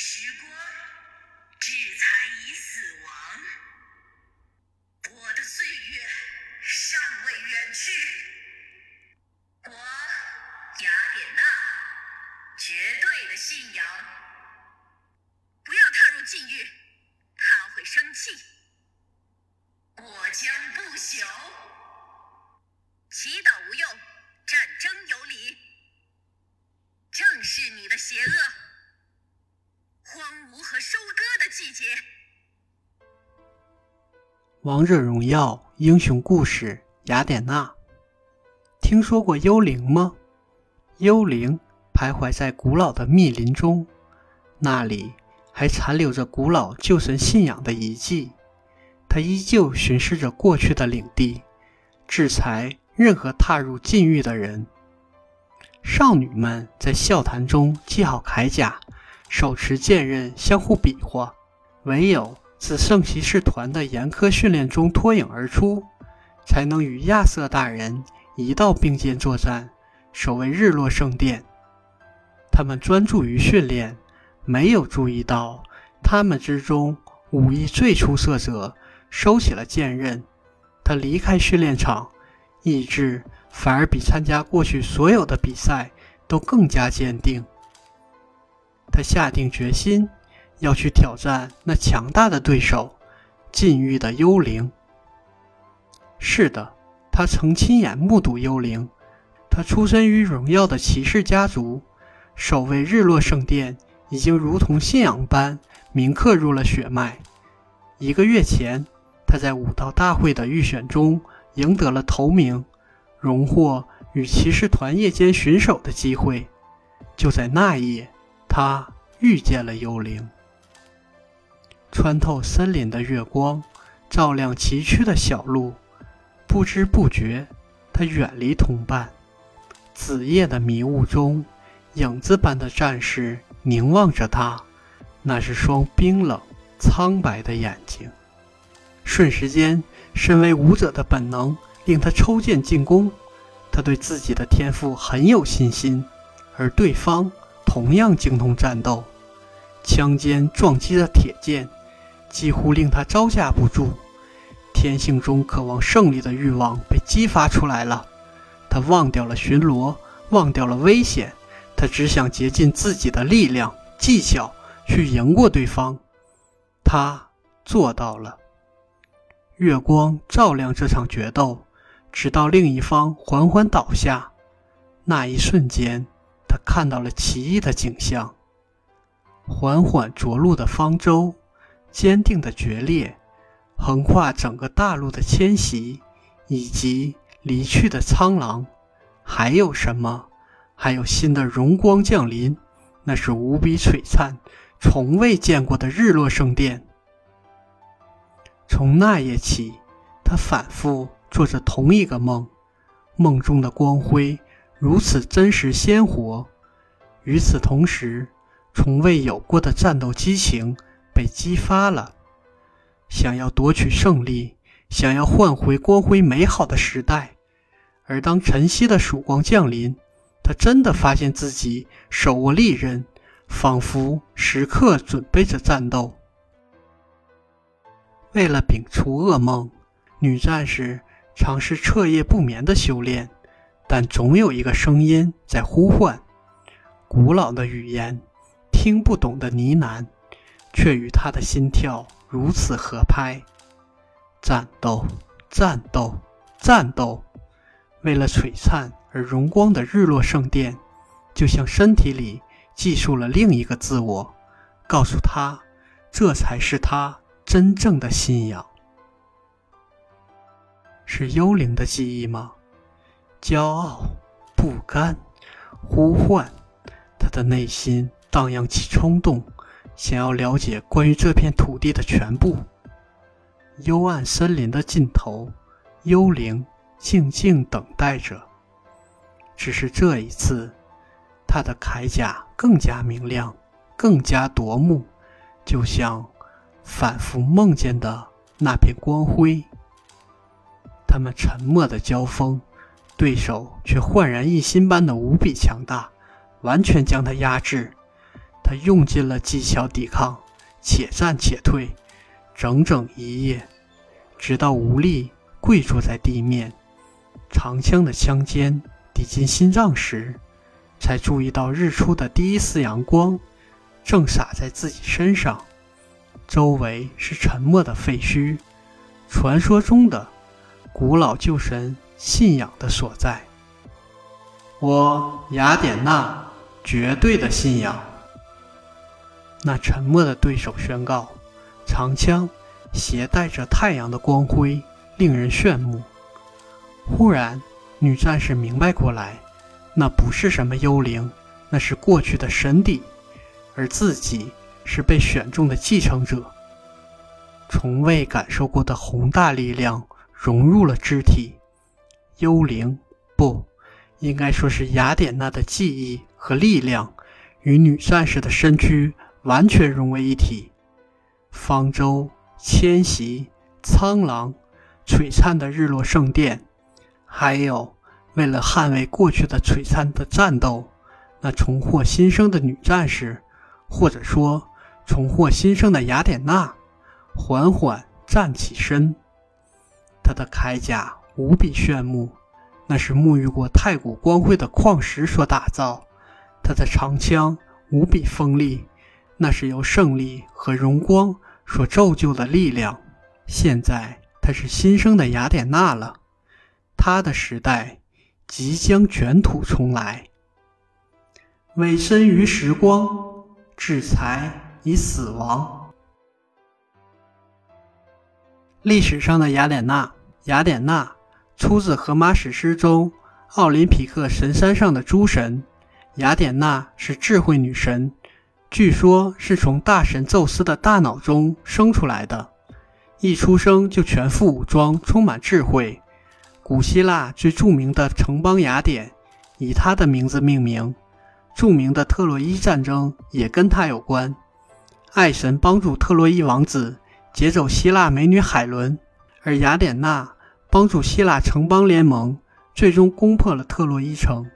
时光，志才已死亡。我的岁月尚未远去。我雅典娜，绝对的信仰。不要踏入禁域，他会生气。我将不朽。祈祷无用，战争有理。正是你的邪恶，芜和收割的季节。王者荣耀英雄故事：雅典娜。听说过幽灵吗？幽灵徘徊在古老的密林中，那里还残留着古老旧神信仰的遗迹。它依旧巡视着过去的领地，制裁任何踏入禁域的人。少女们在笑谈中系好铠甲，手持剑刃相互比划。唯有自圣骑士团的严苛训练中脱颖而出，才能与亚瑟大人一道并肩作战，守卫日落圣殿。他们专注于训练，没有注意到他们之中武艺最出色者收起了剑刃。他离开训练场，意志。反而比参加过去所有的比赛都更加坚定。他下定决心要去挑战那强大的对手——禁欲的幽灵。是的，他曾亲眼目睹幽灵。他出身于荣耀的骑士家族，守卫日落圣殿已经如同信仰般铭刻入了血脉。一个月前，他在武道大会的预选中赢得了头名。荣获与骑士团夜间巡守的机会，就在那夜，他遇见了幽灵。穿透森林的月光，照亮崎岖的小路。不知不觉，他远离同伴。子夜的迷雾中，影子般的战士凝望着他，那是双冰冷苍白的眼睛。瞬时间，身为武者的本能。令他抽剑进攻，他对自己的天赋很有信心，而对方同样精通战斗。枪尖撞击的铁剑，几乎令他招架不住。天性中渴望胜利的欲望被激发出来了，他忘掉了巡逻，忘掉了危险，他只想竭尽自己的力量、技巧去赢过对方。他做到了。月光照亮这场决斗。直到另一方缓缓倒下，那一瞬间，他看到了奇异的景象：缓缓着陆的方舟，坚定的决裂，横跨整个大陆的迁徙，以及离去的苍狼。还有什么？还有新的荣光降临，那是无比璀璨、从未见过的日落圣殿。从那夜起，他反复。做着同一个梦，梦中的光辉如此真实鲜活。与此同时，从未有过的战斗激情被激发了。想要夺取胜利，想要换回光辉美好的时代。而当晨曦的曙光降临，他真的发现自己手握利刃，仿佛时刻准备着战斗。为了摒除噩梦，女战士。尝试彻夜不眠的修炼，但总有一个声音在呼唤。古老的语言，听不懂的呢喃，却与他的心跳如此合拍。战斗，战斗，战斗！为了璀璨而荣光的日落圣殿，就像身体里记述了另一个自我，告诉他，这才是他真正的信仰。是幽灵的记忆吗？骄傲、不甘、呼唤，他的内心荡漾起冲动，想要了解关于这片土地的全部。幽暗森林的尽头，幽灵静静等待着。只是这一次，他的铠甲更加明亮，更加夺目，就像反复梦见的那片光辉。他们沉默的交锋，对手却焕然一新般的无比强大，完全将他压制。他用尽了技巧抵抗，且战且退，整整一夜，直到无力跪坐在地面，长枪的枪尖抵进心脏时，才注意到日出的第一丝阳光正洒在自己身上，周围是沉默的废墟，传说中的古老旧神信仰的所在。我雅典娜绝对的信仰。那沉默的对手宣告：“长枪携带着太阳的光辉，令人炫目。”忽然，女战士明白过来，那不是什么幽灵，那是过去的神邸，而自己是被选中的继承者。从未感受过的宏大力量融入了肢体，幽灵不。应该说是雅典娜的记忆和力量与女战士的身躯完全融为一体。方舟、迁徙、苍狼、璀璨的日落圣殿，还有为了捍卫过去的璀璨的战斗，那重获新生的女战士，或者说重获新生的雅典娜，缓缓站起身。她的铠甲无比炫目。那是沐浴过太古光辉的矿石所打造，他的长枪无比锋利，那是由胜利和荣光所铸就的力量。现在他是新生的雅典娜了，他的时代即将卷土重来。委身于时光，制裁以死亡。历史上的雅典娜，雅典娜。出自荷马史诗中奥林匹克神山上的诸神，雅典娜是智慧女神，据说是从大神宙斯的大脑中生出来的，一出生就全副武装，充满智慧。古希腊最著名的城邦雅典以她的名字命名，著名的特洛伊战争也跟她有关。爱神帮助特洛伊王子劫走希腊美女海伦，而雅典娜。帮助希腊城邦联盟最终攻破了特洛伊城。